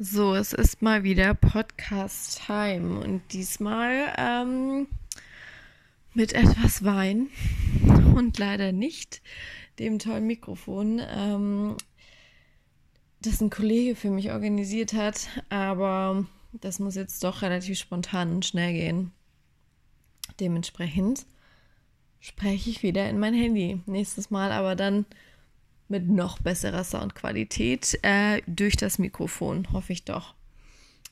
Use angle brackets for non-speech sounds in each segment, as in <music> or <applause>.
So, es ist mal wieder Podcast-Time und diesmal ähm, mit etwas Wein <laughs> und leider nicht dem tollen Mikrofon, ähm, das ein Kollege für mich organisiert hat, aber das muss jetzt doch relativ spontan und schnell gehen. Dementsprechend spreche ich wieder in mein Handy. Nächstes Mal aber dann mit noch besserer Soundqualität äh, durch das Mikrofon, hoffe ich doch.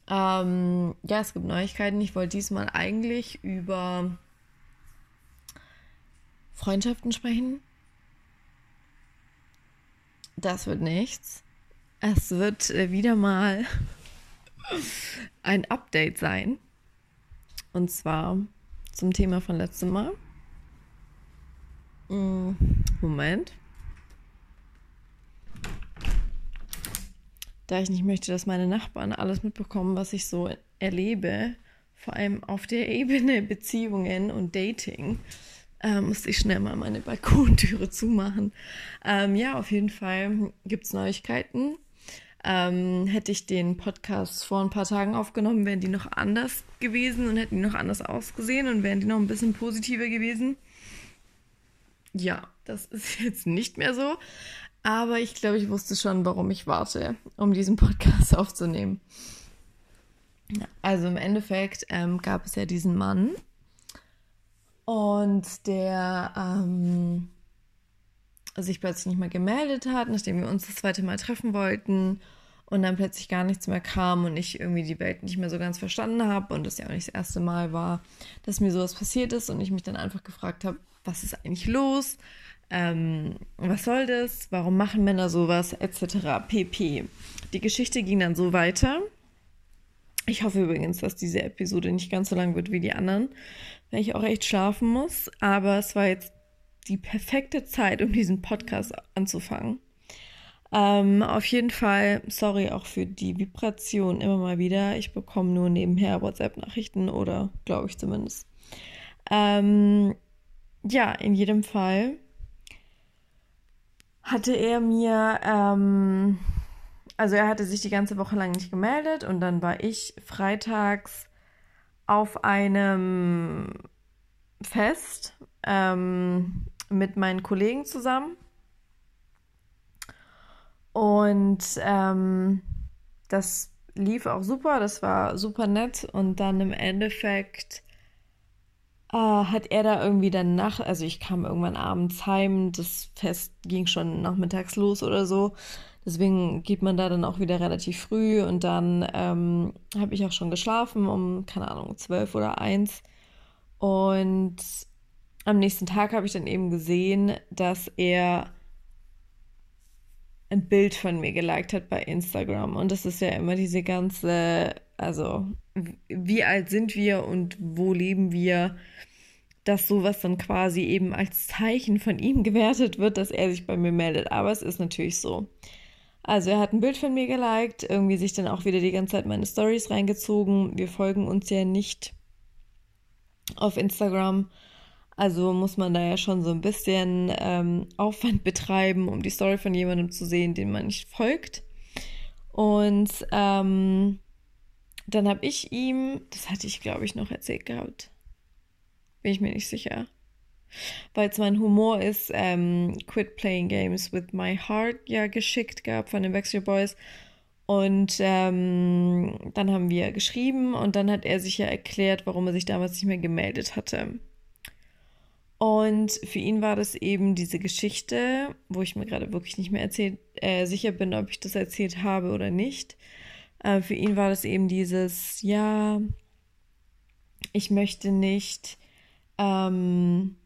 Ähm, ja, es gibt Neuigkeiten. Ich wollte diesmal eigentlich über Freundschaften sprechen. Das wird nichts. Es wird äh, wieder mal <laughs> ein Update sein. Und zwar zum Thema von letztem Mal. Mm, Moment. Da ich nicht möchte, dass meine Nachbarn alles mitbekommen, was ich so erlebe, vor allem auf der Ebene Beziehungen und Dating, äh, musste ich schnell mal meine Balkontüre zumachen. Ähm, ja, auf jeden Fall gibt es Neuigkeiten. Ähm, hätte ich den Podcast vor ein paar Tagen aufgenommen, wären die noch anders gewesen und hätten die noch anders ausgesehen und wären die noch ein bisschen positiver gewesen. Ja, das ist <laughs> jetzt nicht mehr so. Aber ich glaube, ich wusste schon, warum ich warte, um diesen Podcast <laughs> aufzunehmen. Also im Endeffekt ähm, gab es ja diesen Mann und der ähm, sich plötzlich nicht mehr gemeldet hat, nachdem wir uns das zweite Mal treffen wollten und dann plötzlich gar nichts mehr kam und ich irgendwie die Welt nicht mehr so ganz verstanden habe und das ja auch nicht das erste Mal war, dass mir sowas passiert ist und ich mich dann einfach gefragt habe, was ist eigentlich los? Ähm, was soll das, warum machen Männer sowas, etc. pp. Die Geschichte ging dann so weiter. Ich hoffe übrigens, dass diese Episode nicht ganz so lang wird wie die anderen, weil ich auch echt schlafen muss. Aber es war jetzt die perfekte Zeit, um diesen Podcast anzufangen. Ähm, auf jeden Fall, sorry auch für die Vibration immer mal wieder. Ich bekomme nur nebenher WhatsApp-Nachrichten oder glaube ich zumindest. Ähm, ja, in jedem Fall hatte er mir, ähm, also er hatte sich die ganze Woche lang nicht gemeldet und dann war ich freitags auf einem Fest ähm, mit meinen Kollegen zusammen. Und ähm, das lief auch super, das war super nett. Und dann im Endeffekt äh, hat er da irgendwie dann nach, also ich kam irgendwann abends heim, das Fest ging schon nachmittags los oder so. Deswegen geht man da dann auch wieder relativ früh und dann ähm, habe ich auch schon geschlafen um, keine Ahnung, zwölf oder eins. Und am nächsten Tag habe ich dann eben gesehen, dass er ein Bild von mir geliked hat bei Instagram. Und das ist ja immer diese ganze, also wie alt sind wir und wo leben wir, dass sowas dann quasi eben als Zeichen von ihm gewertet wird, dass er sich bei mir meldet. Aber es ist natürlich so. Also er hat ein Bild von mir geliked, irgendwie sich dann auch wieder die ganze Zeit meine Stories reingezogen. Wir folgen uns ja nicht auf Instagram. Also muss man da ja schon so ein bisschen ähm, Aufwand <laughs> betreiben, um die Story von jemandem zu sehen, den man nicht folgt. Und ähm, dann habe ich ihm, das hatte ich glaube ich noch erzählt gehabt, bin ich mir nicht sicher. Weil es mein Humor ist, ähm, Quit Playing Games with My Heart ja geschickt gab von den Backstreet Boys. Und ähm, dann haben wir geschrieben und dann hat er sich ja erklärt, warum er sich damals nicht mehr gemeldet hatte. Und für ihn war das eben diese Geschichte, wo ich mir gerade wirklich nicht mehr erzählt, äh, sicher bin, ob ich das erzählt habe oder nicht. Äh, für ihn war das eben dieses, ja, ich möchte nicht ähm,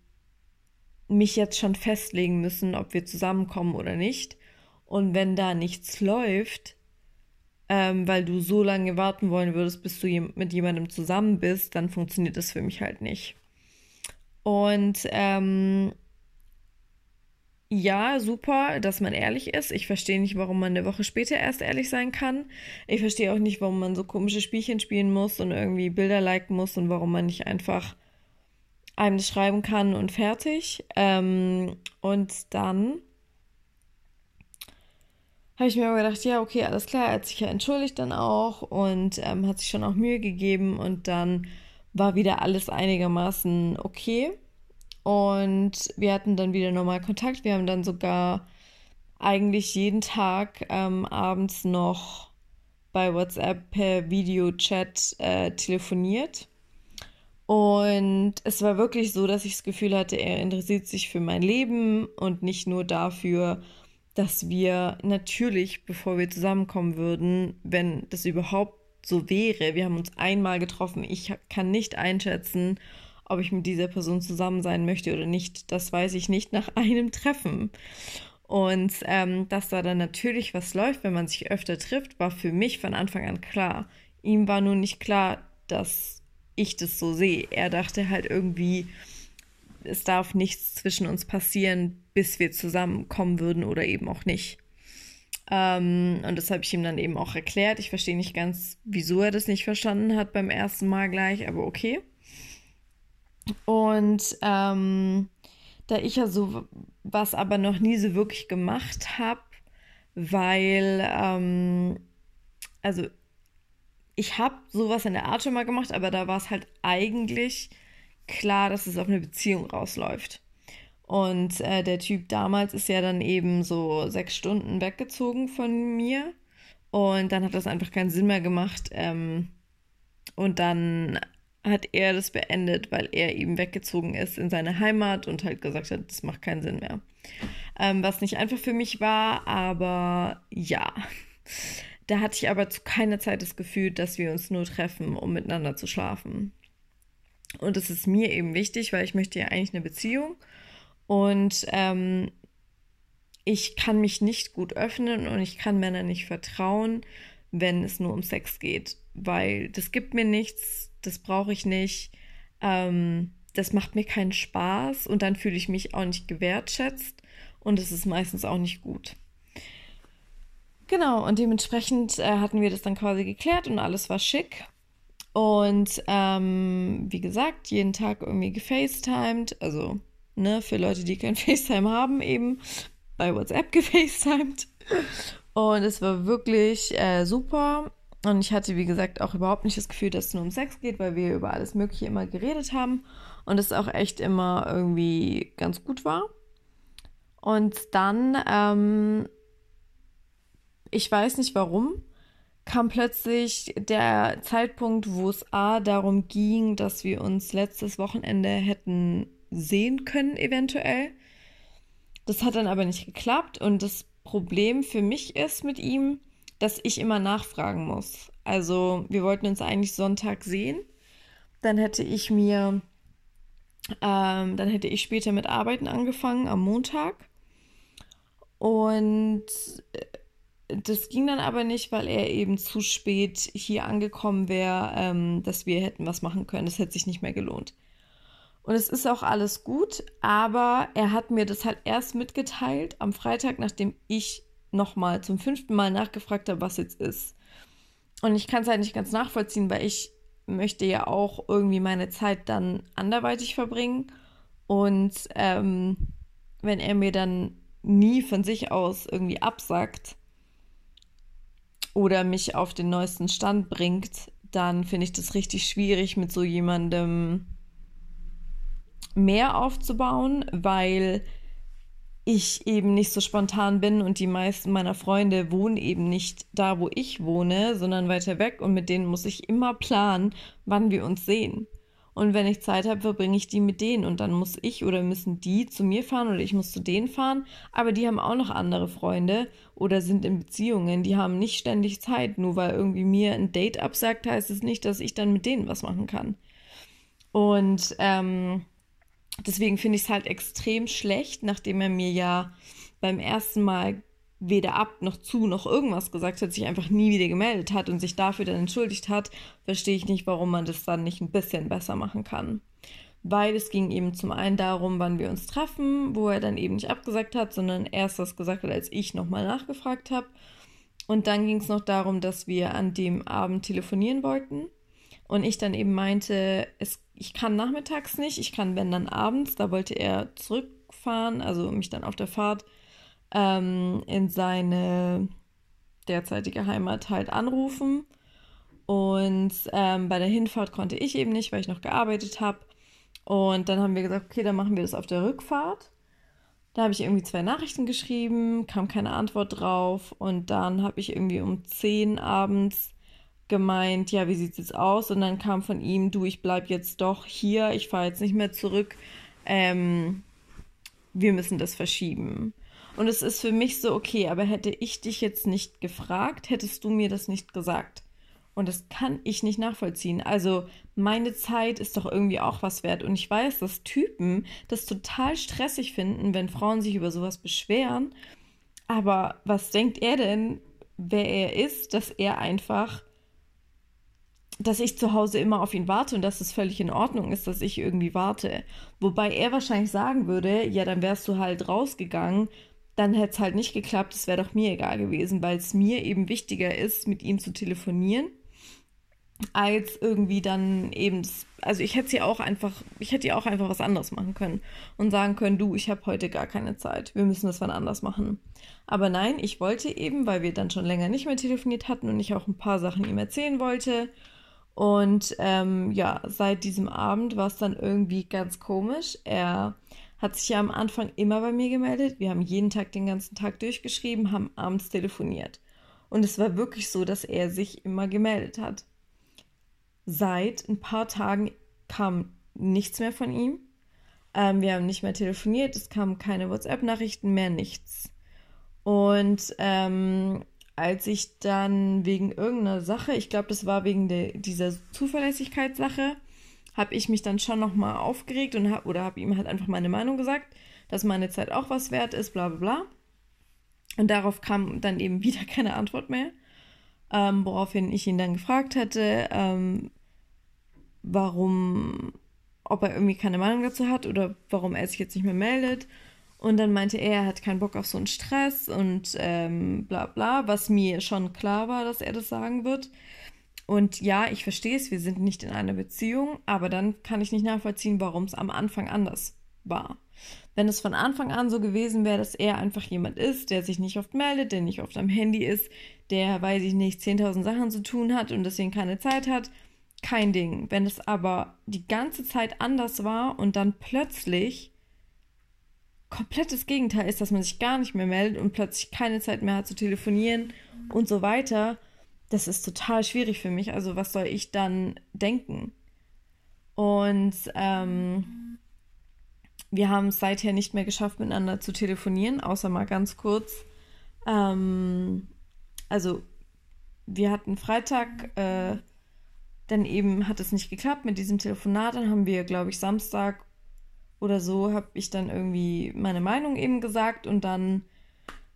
mich jetzt schon festlegen müssen, ob wir zusammenkommen oder nicht. Und wenn da nichts läuft, ähm, weil du so lange warten wollen würdest, bis du mit jemandem zusammen bist, dann funktioniert das für mich halt nicht. Und ähm, ja, super, dass man ehrlich ist. Ich verstehe nicht, warum man eine Woche später erst ehrlich sein kann. Ich verstehe auch nicht, warum man so komische Spielchen spielen muss und irgendwie Bilder liken muss und warum man nicht einfach einem das schreiben kann und fertig. Ähm, und dann habe ich mir aber gedacht, ja, okay, alles klar, er hat sich ja entschuldigt dann auch und ähm, hat sich schon auch Mühe gegeben und dann war wieder alles einigermaßen okay. Und wir hatten dann wieder normal Kontakt. Wir haben dann sogar eigentlich jeden Tag ähm, abends noch bei WhatsApp per Videochat äh, telefoniert. Und es war wirklich so, dass ich das Gefühl hatte, er interessiert sich für mein Leben und nicht nur dafür, dass wir natürlich, bevor wir zusammenkommen würden, wenn das überhaupt so wäre, wir haben uns einmal getroffen, ich kann nicht einschätzen, ob ich mit dieser Person zusammen sein möchte oder nicht. Das weiß ich nicht nach <laughs> einem Treffen. Und ähm, dass da dann natürlich was läuft, wenn man sich öfter trifft, war für mich von Anfang an klar. Ihm war nun nicht klar, dass ich das so sehe. Er dachte halt irgendwie, es darf nichts zwischen uns passieren, bis wir zusammenkommen würden oder eben auch nicht. Ähm, und das habe ich ihm dann eben auch erklärt. Ich verstehe nicht ganz, wieso er das nicht verstanden hat beim ersten Mal gleich, aber okay. Und ähm, da ich ja so was aber noch nie so wirklich gemacht habe, weil, ähm, also ich habe sowas in der Art schon mal gemacht, aber da war es halt eigentlich klar, dass es auf eine Beziehung rausläuft. Und äh, der Typ damals ist ja dann eben so sechs Stunden weggezogen von mir. Und dann hat das einfach keinen Sinn mehr gemacht. Ähm, und dann hat er das beendet, weil er eben weggezogen ist in seine Heimat und halt gesagt hat, das macht keinen Sinn mehr. Ähm, was nicht einfach für mich war, aber ja. Da hatte ich aber zu keiner Zeit das Gefühl, dass wir uns nur treffen, um miteinander zu schlafen. Und das ist mir eben wichtig, weil ich möchte ja eigentlich eine Beziehung. Und ähm, ich kann mich nicht gut öffnen und ich kann Männern nicht vertrauen, wenn es nur um Sex geht. Weil das gibt mir nichts, das brauche ich nicht. Ähm, das macht mir keinen Spaß und dann fühle ich mich auch nicht gewertschätzt und es ist meistens auch nicht gut. Genau, und dementsprechend äh, hatten wir das dann quasi geklärt und alles war schick. Und ähm, wie gesagt, jeden Tag irgendwie gefacetimed, also ne, für Leute, die kein <laughs> FaceTime haben, eben bei WhatsApp <laughs> gefacetimed. Und es war wirklich äh, super. Und ich hatte, wie gesagt, auch überhaupt nicht das Gefühl, dass es nur um Sex geht, weil wir über alles Mögliche immer geredet haben und es auch echt immer irgendwie ganz gut war. Und dann, ähm, ich weiß nicht warum, kam plötzlich der Zeitpunkt, wo es A darum ging, dass wir uns letztes Wochenende hätten sehen können, eventuell. Das hat dann aber nicht geklappt und das Problem für mich ist mit ihm, dass ich immer nachfragen muss. Also wir wollten uns eigentlich Sonntag sehen. Dann hätte ich mir, ähm, dann hätte ich später mit Arbeiten angefangen am Montag. Und äh, das ging dann aber nicht, weil er eben zu spät hier angekommen wäre, ähm, dass wir hätten was machen können. Das hätte sich nicht mehr gelohnt. Und es ist auch alles gut, aber er hat mir das halt erst mitgeteilt am Freitag, nachdem ich nochmal zum fünften Mal nachgefragt habe, was jetzt ist. Und ich kann es halt nicht ganz nachvollziehen, weil ich möchte ja auch irgendwie meine Zeit dann anderweitig verbringen. Und ähm, wenn er mir dann nie von sich aus irgendwie absagt oder mich auf den neuesten Stand bringt, dann finde ich das richtig schwierig, mit so jemandem mehr aufzubauen, weil ich eben nicht so spontan bin und die meisten meiner Freunde wohnen eben nicht da, wo ich wohne, sondern weiter weg und mit denen muss ich immer planen, wann wir uns sehen. Und wenn ich Zeit habe, verbringe ich die mit denen und dann muss ich oder müssen die zu mir fahren oder ich muss zu denen fahren, aber die haben auch noch andere Freunde oder sind in Beziehungen, die haben nicht ständig Zeit, nur weil irgendwie mir ein Date absagt, heißt es nicht, dass ich dann mit denen was machen kann. Und ähm, deswegen finde ich es halt extrem schlecht, nachdem er mir ja beim ersten Mal weder ab noch zu noch irgendwas gesagt hat, sich einfach nie wieder gemeldet hat und sich dafür dann entschuldigt hat, verstehe ich nicht, warum man das dann nicht ein bisschen besser machen kann. Weil es ging eben zum einen darum, wann wir uns treffen, wo er dann eben nicht abgesagt hat, sondern erst das gesagt hat, als ich nochmal nachgefragt habe. Und dann ging es noch darum, dass wir an dem Abend telefonieren wollten. Und ich dann eben meinte, es, ich kann nachmittags nicht, ich kann, wenn dann abends, da wollte er zurückfahren, also mich dann auf der Fahrt ähm, in seine derzeitige Heimat halt anrufen. Und ähm, bei der Hinfahrt konnte ich eben nicht, weil ich noch gearbeitet habe. Und dann haben wir gesagt, okay, dann machen wir das auf der Rückfahrt. Da habe ich irgendwie zwei Nachrichten geschrieben, kam keine Antwort drauf. Und dann habe ich irgendwie um 10 abends gemeint, ja, wie sieht es jetzt aus? Und dann kam von ihm, du, ich bleib jetzt doch hier, ich fahre jetzt nicht mehr zurück. Ähm, wir müssen das verschieben. Und es ist für mich so, okay, aber hätte ich dich jetzt nicht gefragt, hättest du mir das nicht gesagt. Und das kann ich nicht nachvollziehen. Also meine Zeit ist doch irgendwie auch was wert. Und ich weiß, dass Typen das total stressig finden, wenn Frauen sich über sowas beschweren. Aber was denkt er denn, wer er ist, dass er einfach dass ich zu Hause immer auf ihn warte und dass es völlig in Ordnung ist, dass ich irgendwie warte. Wobei er wahrscheinlich sagen würde, ja, dann wärst du halt rausgegangen, dann hätte es halt nicht geklappt, es wäre doch mir egal gewesen, weil es mir eben wichtiger ist, mit ihm zu telefonieren, als irgendwie dann eben, also ich hätte sie auch einfach, ich hätte ja auch einfach was anderes machen können und sagen können, du, ich habe heute gar keine Zeit, wir müssen das wann anders machen. Aber nein, ich wollte eben, weil wir dann schon länger nicht mehr telefoniert hatten und ich auch ein paar Sachen ihm erzählen wollte, und ähm, ja, seit diesem Abend war es dann irgendwie ganz komisch. Er hat sich ja am Anfang immer bei mir gemeldet. Wir haben jeden Tag den ganzen Tag durchgeschrieben, haben abends telefoniert. Und es war wirklich so, dass er sich immer gemeldet hat. Seit ein paar Tagen kam nichts mehr von ihm. Ähm, wir haben nicht mehr telefoniert, es kamen keine WhatsApp-Nachrichten mehr, nichts. Und ähm, als ich dann wegen irgendeiner Sache, ich glaube, das war wegen de, dieser Zuverlässigkeitssache, habe ich mich dann schon nochmal aufgeregt und hab, oder habe ihm halt einfach meine Meinung gesagt, dass meine Zeit auch was wert ist, bla bla bla. Und darauf kam dann eben wieder <laughs> keine Antwort mehr, ähm, woraufhin ich ihn dann gefragt hatte, ähm, warum, ob er irgendwie keine Meinung dazu hat oder warum er sich jetzt nicht mehr meldet. Und dann meinte er, er hat keinen Bock auf so einen Stress und ähm, bla bla, was mir schon klar war, dass er das sagen wird. Und ja, ich verstehe es, wir sind nicht in einer Beziehung, aber dann kann ich nicht nachvollziehen, warum es am Anfang anders war. Wenn es von Anfang an so gewesen wäre, dass er einfach jemand ist, der sich nicht oft meldet, der nicht oft am Handy ist, der, weiß ich nicht, 10.000 Sachen zu tun hat und deswegen keine Zeit hat, kein Ding. Wenn es aber die ganze Zeit anders war und dann plötzlich komplettes Gegenteil ist, dass man sich gar nicht mehr meldet und plötzlich keine Zeit mehr hat zu telefonieren und so weiter, das ist total schwierig für mich. Also was soll ich dann denken? Und ähm, wir haben es seither nicht mehr geschafft, miteinander zu telefonieren, außer mal ganz kurz. Ähm, also wir hatten Freitag, äh, dann eben hat es nicht geklappt mit diesem Telefonat. Dann haben wir, glaube ich, Samstag oder so habe ich dann irgendwie meine Meinung eben gesagt und dann,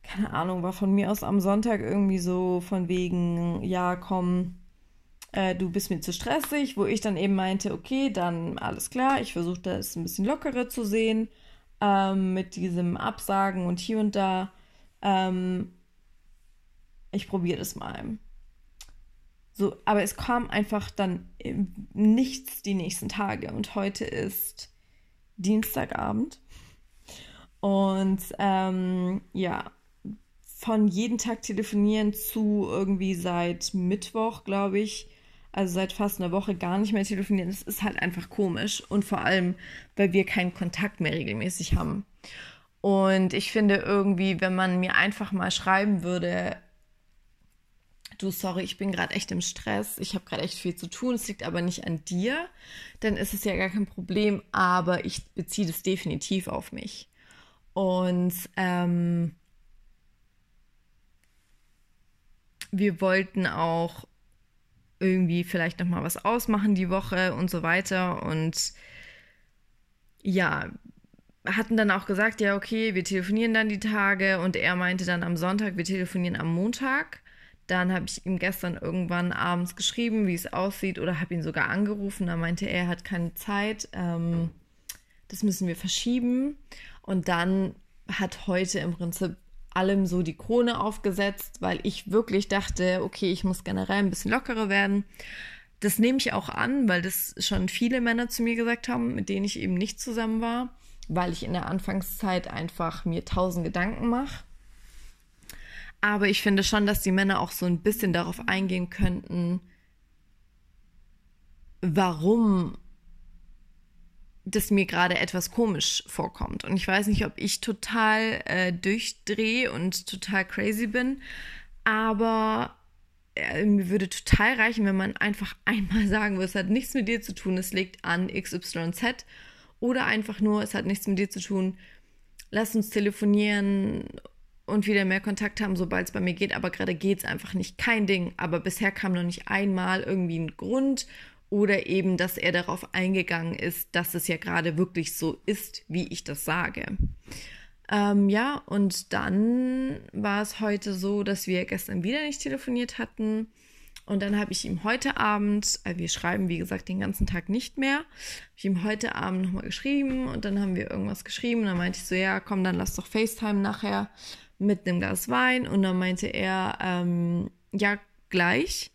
keine Ahnung, war von mir aus am Sonntag irgendwie so von wegen, ja, komm, äh, du bist mir zu stressig, wo ich dann eben meinte, okay, dann alles klar, ich versuche das ein bisschen lockerer zu sehen, ähm, mit diesem Absagen und hier und da. Ähm, ich probiere das mal. So, aber es kam einfach dann nichts die nächsten Tage und heute ist Dienstagabend. Und ähm, ja, von jeden Tag telefonieren zu irgendwie seit Mittwoch, glaube ich, also seit fast einer Woche gar nicht mehr telefonieren, das ist halt einfach komisch. Und vor allem, weil wir keinen Kontakt mehr regelmäßig haben. Und ich finde irgendwie, wenn man mir einfach mal schreiben würde, du, sorry, ich bin gerade echt im Stress, ich habe gerade echt viel zu tun, es liegt aber nicht an dir, dann ist es ja gar kein Problem, aber ich beziehe das definitiv auf mich. Und ähm, wir wollten auch irgendwie vielleicht noch mal was ausmachen die Woche und so weiter und ja, hatten dann auch gesagt, ja, okay, wir telefonieren dann die Tage und er meinte dann am Sonntag, wir telefonieren am Montag. Dann habe ich ihm gestern irgendwann abends geschrieben, wie es aussieht, oder habe ihn sogar angerufen. Da meinte er, er hat keine Zeit. Ähm, das müssen wir verschieben. Und dann hat heute im Prinzip allem so die Krone aufgesetzt, weil ich wirklich dachte, okay, ich muss generell ein bisschen lockerer werden. Das nehme ich auch an, weil das schon viele Männer zu mir gesagt haben, mit denen ich eben nicht zusammen war, weil ich in der Anfangszeit einfach mir tausend Gedanken mache Aber ich finde schon, dass die Männer auch so ein bisschen darauf eingehen könnten, warum das mir gerade etwas komisch vorkommt. Und ich weiß nicht, ob ich total äh, durchdrehe und total crazy bin, aber äh, mir würde total reichen, wenn man einfach <laughs> einmal sagen würde, es hat nichts mit dir zu tun, es liegt an XYZ. Oder einfach nur, es hat nichts mit dir zu tun, lass uns telefonieren und wieder mehr Kontakt haben, sobald es bei mir geht. Aber gerade geht es einfach nicht. Kein Ding. Aber bisher kam noch nicht einmal irgendwie ein Grund oder eben, dass er darauf eingegangen ist, dass es ja gerade wirklich so ist, wie ich das sage. Ähm, ja, und dann war es heute so, dass wir gestern wieder nicht telefoniert hatten. Und dann habe ich ihm heute Abend, äh, wir schreiben wie gesagt den ganzen Tag nicht mehr, habe ich ihm heute Abend nochmal geschrieben und dann haben wir irgendwas geschrieben. Und dann meinte ich so, ja, komm, dann lass doch FaceTime nachher mit einem Glas Wein. Und dann meinte er, ähm, ja, gleich.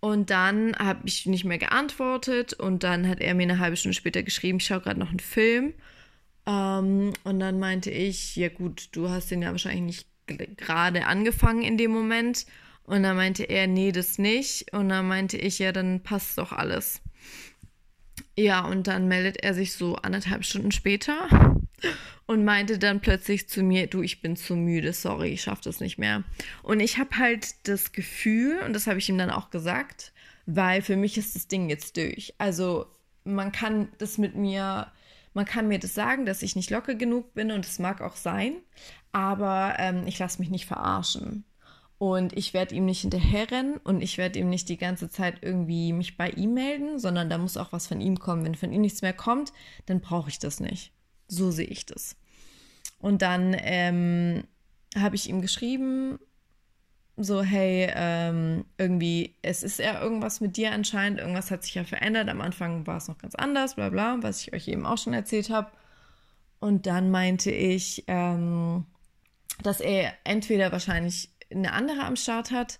Und dann habe ich nicht mehr geantwortet und dann hat er mir eine halbe Stunde später geschrieben, ich schaue gerade noch einen Film. Ähm, und dann meinte ich, ja gut, du hast den ja wahrscheinlich nicht gerade angefangen in dem Moment. Und dann meinte er, nee, das nicht. Und dann meinte ich, ja, dann passt doch alles. Ja, und dann meldet er sich so anderthalb Stunden später und meinte dann plötzlich zu mir, du, ich bin zu müde, sorry, ich schaffe das nicht mehr. Und ich habe halt das Gefühl, und das habe ich ihm dann auch gesagt, weil für mich ist das Ding jetzt durch. Also man kann das mit mir, man kann mir das sagen, dass ich nicht locker genug bin und es mag auch sein, aber ähm, ich lasse mich nicht verarschen. Und ich werde ihm nicht hinterherrennen und ich werde ihm nicht die ganze Zeit irgendwie mich bei ihm melden, sondern da muss auch was von ihm kommen. Wenn von ihm nichts mehr kommt, dann brauche ich das nicht. So sehe ich das. Und dann ähm, habe ich ihm geschrieben, so, hey, ähm, irgendwie, es ist ja irgendwas mit dir anscheinend, irgendwas hat sich ja verändert. Am Anfang war es noch ganz anders, bla bla, was ich euch eben auch schon erzählt habe. Und dann meinte ich, ähm, dass er entweder wahrscheinlich eine andere am Start hat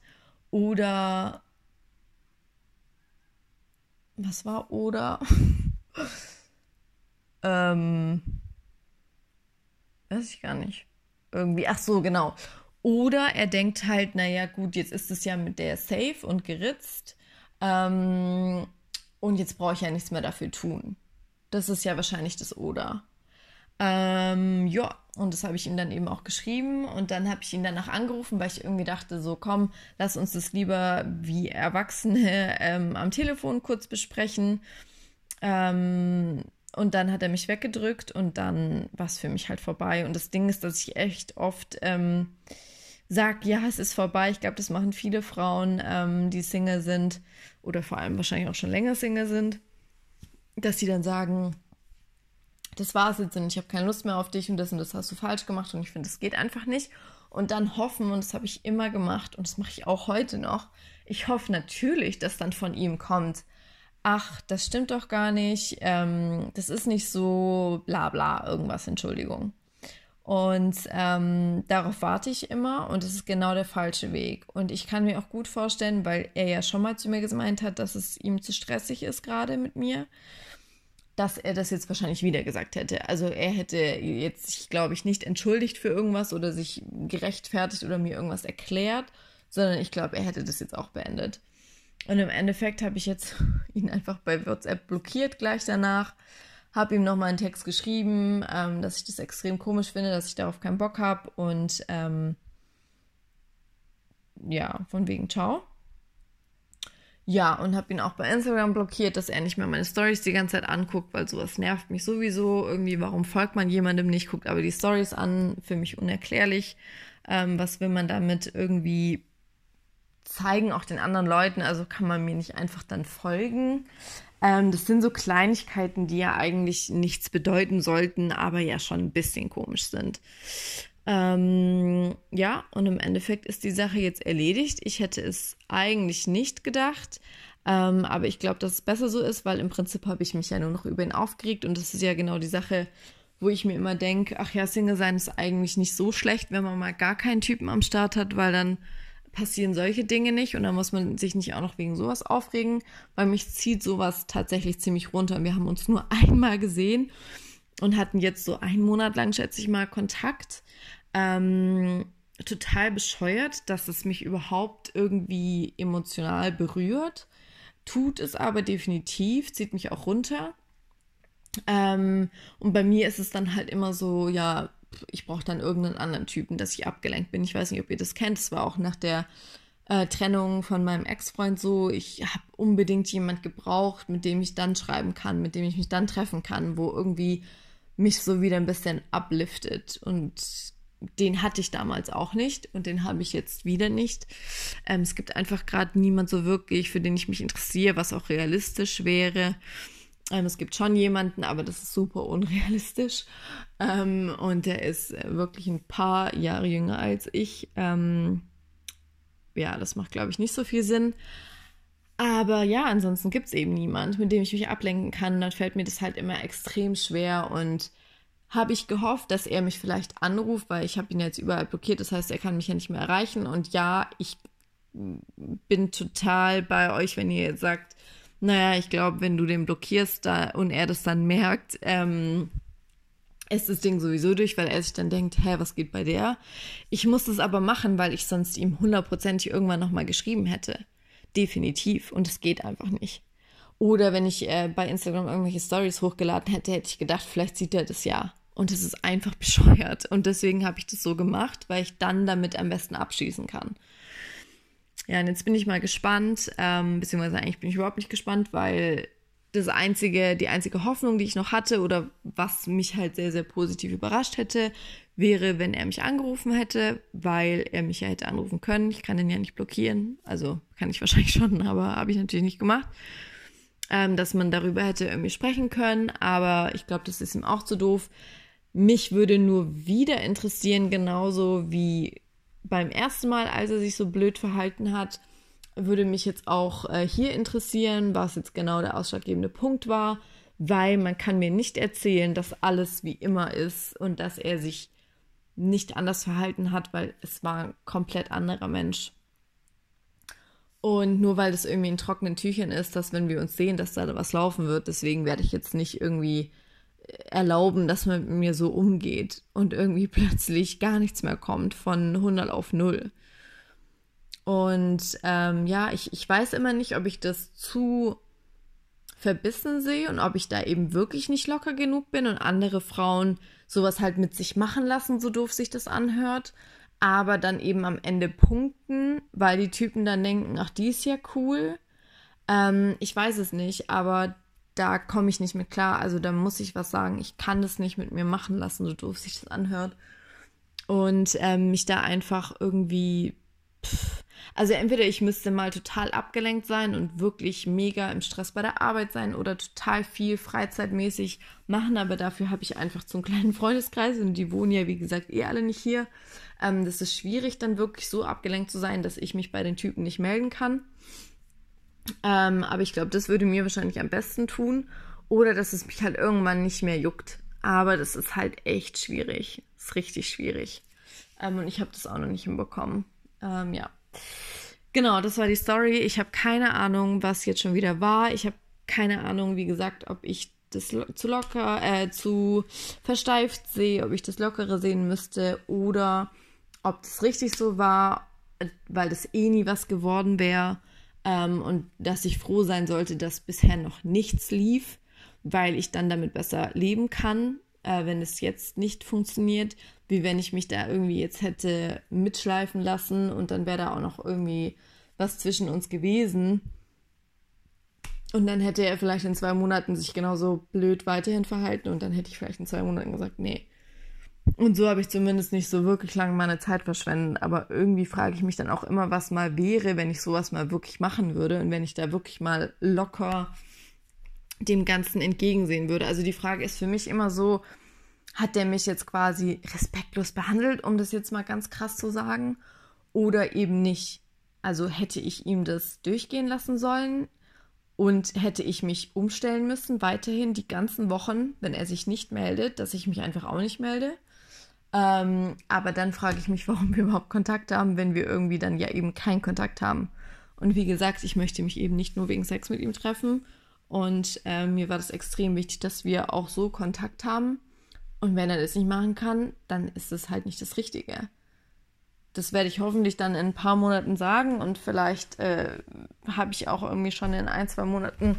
oder was war oder <laughs> ähm, Weiß ich gar nicht. Irgendwie, ach so, genau. Oder er denkt halt, naja, gut, jetzt ist es ja mit der safe und geritzt. Ähm, und jetzt brauche ich ja nichts mehr dafür tun. Das ist ja wahrscheinlich das Oder. Ähm, ja, und das habe ich ihm dann eben auch geschrieben. Und dann habe ich ihn danach angerufen, weil ich irgendwie dachte, so komm, lass uns das lieber wie Erwachsene <laughs> ähm, am Telefon kurz besprechen. Ähm, und dann hat er mich weggedrückt und dann war es für mich halt vorbei. Und das Ding ist, dass ich echt oft ähm, sage, ja, es ist vorbei. Ich glaube, das machen viele Frauen, ähm, die Single sind oder vor allem wahrscheinlich auch schon länger Single sind, dass sie dann sagen, das war's jetzt und ich habe keine Lust mehr auf dich und das und das hast du falsch gemacht und ich finde, das geht einfach nicht. Und dann hoffen, und das habe ich immer gemacht und das mache ich auch heute noch, ich hoffe natürlich, dass dann von ihm kommt, ach, das stimmt doch gar nicht, ähm, das ist nicht so, bla bla, irgendwas, Entschuldigung. Und ähm, darauf warte ich immer und es ist genau der falsche Weg. Und ich kann mir auch gut vorstellen, weil er ja schon mal zu mir gemeint hat, dass es ihm zu stressig ist gerade mit mir, dass er das jetzt wahrscheinlich wieder gesagt hätte. Also er hätte jetzt sich, glaube ich, nicht entschuldigt für irgendwas oder sich gerechtfertigt oder mir irgendwas erklärt, sondern ich glaube, er hätte das jetzt auch beendet. Und im Endeffekt habe ich jetzt <laughs> ihn einfach bei WhatsApp blockiert gleich danach. Habe ihm nochmal einen Text geschrieben, ähm, dass ich das extrem komisch finde, dass ich darauf keinen Bock habe. Und ähm, ja, von wegen ciao. Ja, und habe ihn auch bei Instagram blockiert, dass er nicht mehr meine Stories die ganze Zeit anguckt, weil sowas nervt mich sowieso. Irgendwie, warum folgt man jemandem nicht, guckt aber die Stories an, für mich unerklärlich. Ähm, was will man damit irgendwie zeigen auch den anderen Leuten, also kann man mir nicht einfach dann folgen. Ähm, das sind so Kleinigkeiten, die ja eigentlich nichts bedeuten sollten, aber ja schon ein bisschen komisch sind. Ähm, ja, und im Endeffekt ist die Sache jetzt erledigt. Ich hätte es eigentlich nicht gedacht, ähm, aber ich glaube, dass es besser so ist, weil im Prinzip habe ich mich ja nur noch über ihn aufgeregt und das ist ja genau die Sache, wo ich mir immer denke, ach ja, Single sein ist eigentlich nicht so schlecht, wenn man mal gar keinen Typen am Start hat, weil dann passieren solche Dinge nicht und dann muss man sich nicht auch noch wegen sowas aufregen, weil mich zieht sowas tatsächlich ziemlich runter. Wir haben uns nur <laughs> einmal gesehen und hatten jetzt so einen Monat lang, schätze ich mal, Kontakt. Ähm, total bescheuert, dass es mich überhaupt irgendwie emotional berührt. Tut es aber definitiv, zieht mich auch runter. Ähm, und bei mir ist es dann halt immer so, ja, ich brauche dann irgendeinen anderen Typen, dass ich abgelenkt bin. Ich weiß nicht, ob ihr das kennt. Es war auch nach der äh, Trennung von meinem Ex-Freund so. Ich habe unbedingt jemand gebraucht, mit dem ich dann schreiben kann, mit dem ich mich dann treffen kann, wo irgendwie mich so wieder ein bisschen upliftet. Und den hatte ich damals auch nicht und den habe ich jetzt wieder nicht. Ähm, es gibt einfach gerade niemand so wirklich, für den ich mich interessiere, was auch realistisch wäre. Ähm, es gibt schon jemanden, aber das ist super unrealistisch. Ähm, und der ist äh, wirklich ein paar Jahre jünger als ich. Ähm, ja, das macht, glaube ich, nicht so viel Sinn. Aber ja, ansonsten gibt es eben niemand, mit dem ich mich ablenken kann. Dann fällt mir das halt immer extrem schwer und habe ich gehofft, dass er mich vielleicht anruft, weil ich habe ihn jetzt überall blockiert. Das heißt, er kann mich ja nicht mehr erreichen. Und ja, ich bin total bei euch, wenn ihr jetzt sagt, naja, ich glaube, wenn du den blockierst da, und er das dann merkt, ähm, ist das Ding sowieso durch, weil er sich dann denkt, hä, was geht bei der? Ich muss das aber machen, weil ich sonst ihm hundertprozentig irgendwann nochmal geschrieben hätte. Definitiv. Und es geht einfach nicht. Oder wenn ich äh, bei Instagram irgendwelche Stories hochgeladen hätte, hätte ich gedacht, vielleicht sieht er das ja. Und es ist einfach <laughs> bescheuert. Und deswegen habe ich das so gemacht, weil ich dann damit am besten abschließen kann. Ja, und jetzt bin ich mal gespannt, ähm, beziehungsweise eigentlich bin ich überhaupt nicht gespannt, weil das einzige, die einzige Hoffnung, die ich noch hatte oder was mich halt sehr, sehr positiv überrascht hätte, wäre, wenn er mich angerufen hätte, weil er mich ja hätte anrufen können. Ich kann ihn ja nicht blockieren. Also kann ich <laughs> wahrscheinlich schon, aber habe ich natürlich nicht gemacht. Ähm, dass man darüber hätte irgendwie sprechen können, aber ich glaube, das ist ihm auch zu doof. Mich würde nur wieder interessieren, genauso wie beim ersten Mal, als er sich so blöd verhalten hat, würde mich jetzt auch äh, hier interessieren, was jetzt genau der ausschlaggebende Punkt war, weil man kann mir nicht erzählen, dass alles wie immer ist und dass er sich nicht anders verhalten hat, weil es war ein komplett anderer Mensch. Und nur weil das irgendwie in trockenen Tüchern ist, dass wenn wir uns sehen, dass da was laufen wird, deswegen werde ich jetzt nicht irgendwie erlauben, dass man mit mir so umgeht und irgendwie <laughs> plötzlich gar nichts mehr kommt von 100 auf 0. Und ähm, ja, ich, ich weiß immer nicht, ob ich das zu verbissen sehe und ob ich da eben wirklich nicht locker genug bin und andere Frauen sowas halt mit sich machen lassen, so doof sich das anhört, aber dann eben am Ende punkten, weil die Typen dann denken, ach, die ist ja cool. Ähm, ich weiß es nicht, aber da komme ich nicht mit klar. Also da muss ich was sagen. Ich kann das nicht mit mir machen lassen, so doof sich das anhört. Und ähm, mich da einfach irgendwie. Pff, also entweder ich müsste mal total abgelenkt sein und wirklich mega im Stress bei der Arbeit sein oder total viel freizeitmäßig machen, aber dafür habe ich einfach so einen kleinen <laughs> Freundeskreis und die wohnen ja, wie gesagt, eh alle nicht hier. Ähm, das ist schwierig, dann wirklich so abgelenkt zu sein, dass ich mich bei den Typen nicht melden kann. Ähm, aber ich glaube, das würde mir wahrscheinlich am besten tun. Oder dass es mich halt irgendwann nicht mehr juckt. Aber das ist halt echt schwierig. Ist richtig schwierig. Ähm, und ich habe das auch noch nicht hinbekommen. Ähm, ja. Genau, das war die Story. Ich habe keine Ahnung, was jetzt schon wieder war. Ich habe keine Ahnung, wie gesagt, ob ich das zu locker, äh, zu versteift sehe, ob ich das lockere sehen müsste oder ob das richtig so war, weil das eh nie was geworden wäre. Ähm, und dass ich froh sein sollte, dass bisher noch nichts lief, weil ich dann damit besser leben kann, äh, wenn es jetzt nicht funktioniert, wie wenn ich mich da irgendwie jetzt hätte mitschleifen lassen und dann wäre da auch noch irgendwie was zwischen uns gewesen. Und dann hätte er vielleicht in zwei Monaten sich genauso blöd weiterhin verhalten und dann hätte ich vielleicht in zwei Monaten gesagt, nee, und so habe ich zumindest nicht so wirklich lange meine Zeit verschwendet. Aber irgendwie frage ich mich dann auch immer, was mal wäre, wenn ich sowas mal wirklich machen würde und wenn ich da wirklich mal locker dem Ganzen entgegensehen würde. Also die Frage ist für mich immer so, hat der mich jetzt quasi respektlos behandelt, um das jetzt mal ganz krass zu sagen, oder eben nicht? Also hätte ich ihm das durchgehen lassen sollen und hätte ich mich umstellen müssen, weiterhin die ganzen Wochen, wenn er sich nicht meldet, dass ich mich einfach auch nicht melde? Ähm, aber dann frage ich mich, <laughs> warum wir überhaupt Kontakt haben, wenn wir irgendwie dann ja eben keinen Kontakt haben. Und wie gesagt, ich möchte mich eben nicht nur wegen Sex mit ihm treffen. Und äh, mir war das extrem wichtig, dass wir auch so Kontakt haben. Und wenn er das nicht machen kann, dann ist das halt nicht das Richtige. das werde ich hoffentlich dann in ein paar Monaten sagen und vielleicht äh, habe ich auch irgendwie schon in ein, zwei Monaten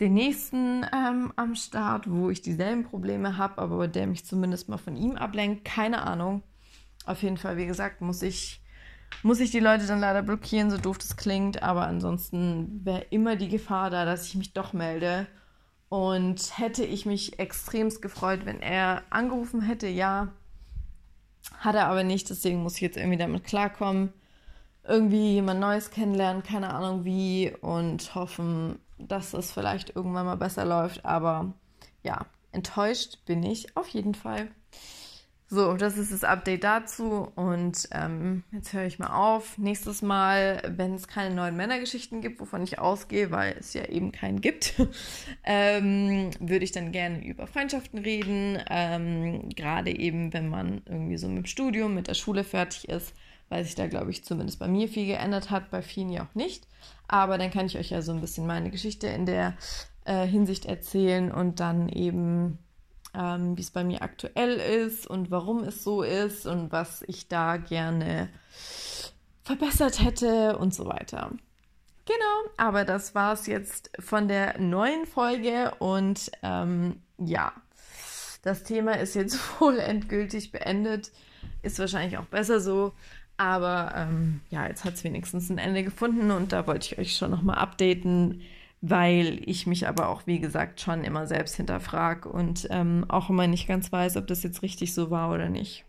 den nächsten ähm, am Start, wo ich dieselben Probleme habe, aber der mich zumindest mal von ihm ablenkt. Keine Ahnung. Auf jeden Fall, wie gesagt, muss ich, muss ich die Leute dann leider blockieren, so doof das klingt. Aber ansonsten wäre immer die Gefahr da, dass ich mich doch melde. Und hätte ich mich extremst gefreut, wenn er angerufen hätte, ja. Hat er aber nicht, deswegen muss ich jetzt irgendwie damit klarkommen. Irgendwie jemand Neues kennenlernen, keine Ahnung wie, und hoffen, dass es vielleicht irgendwann mal besser läuft. Aber ja, enttäuscht bin ich auf jeden Fall. So, das ist das Update dazu und ähm, jetzt höre ich mal auf. Nächstes Mal, wenn es keine neuen Männergeschichten gibt, wovon ich ausgehe, weil es ja eben keinen gibt, <laughs> ähm, würde ich dann gerne über Freundschaften reden. Ähm, Gerade eben, wenn man irgendwie so mit dem Studium, mit der Schule fertig ist, weil sich da, glaube ich, zumindest bei mir viel geändert hat, bei vielen ja auch nicht. Aber dann kann ich euch ja so ein bisschen meine Geschichte in der äh, Hinsicht erzählen und dann eben ähm, wie es bei mir aktuell ist und warum es so ist und was ich da gerne verbessert hätte und so weiter. Genau, aber das war es jetzt von der neuen Folge und ähm, ja, das Thema ist jetzt <laughs> wohl endgültig beendet. Ist wahrscheinlich auch besser so. Aber ähm, ja, jetzt hat es wenigstens ein Ende gefunden und da wollte ich euch schon nochmal updaten, weil ich mich aber auch, wie gesagt, schon immer selbst hinterfrage und ähm, auch immer nicht ganz weiß, ob das jetzt richtig so war oder nicht.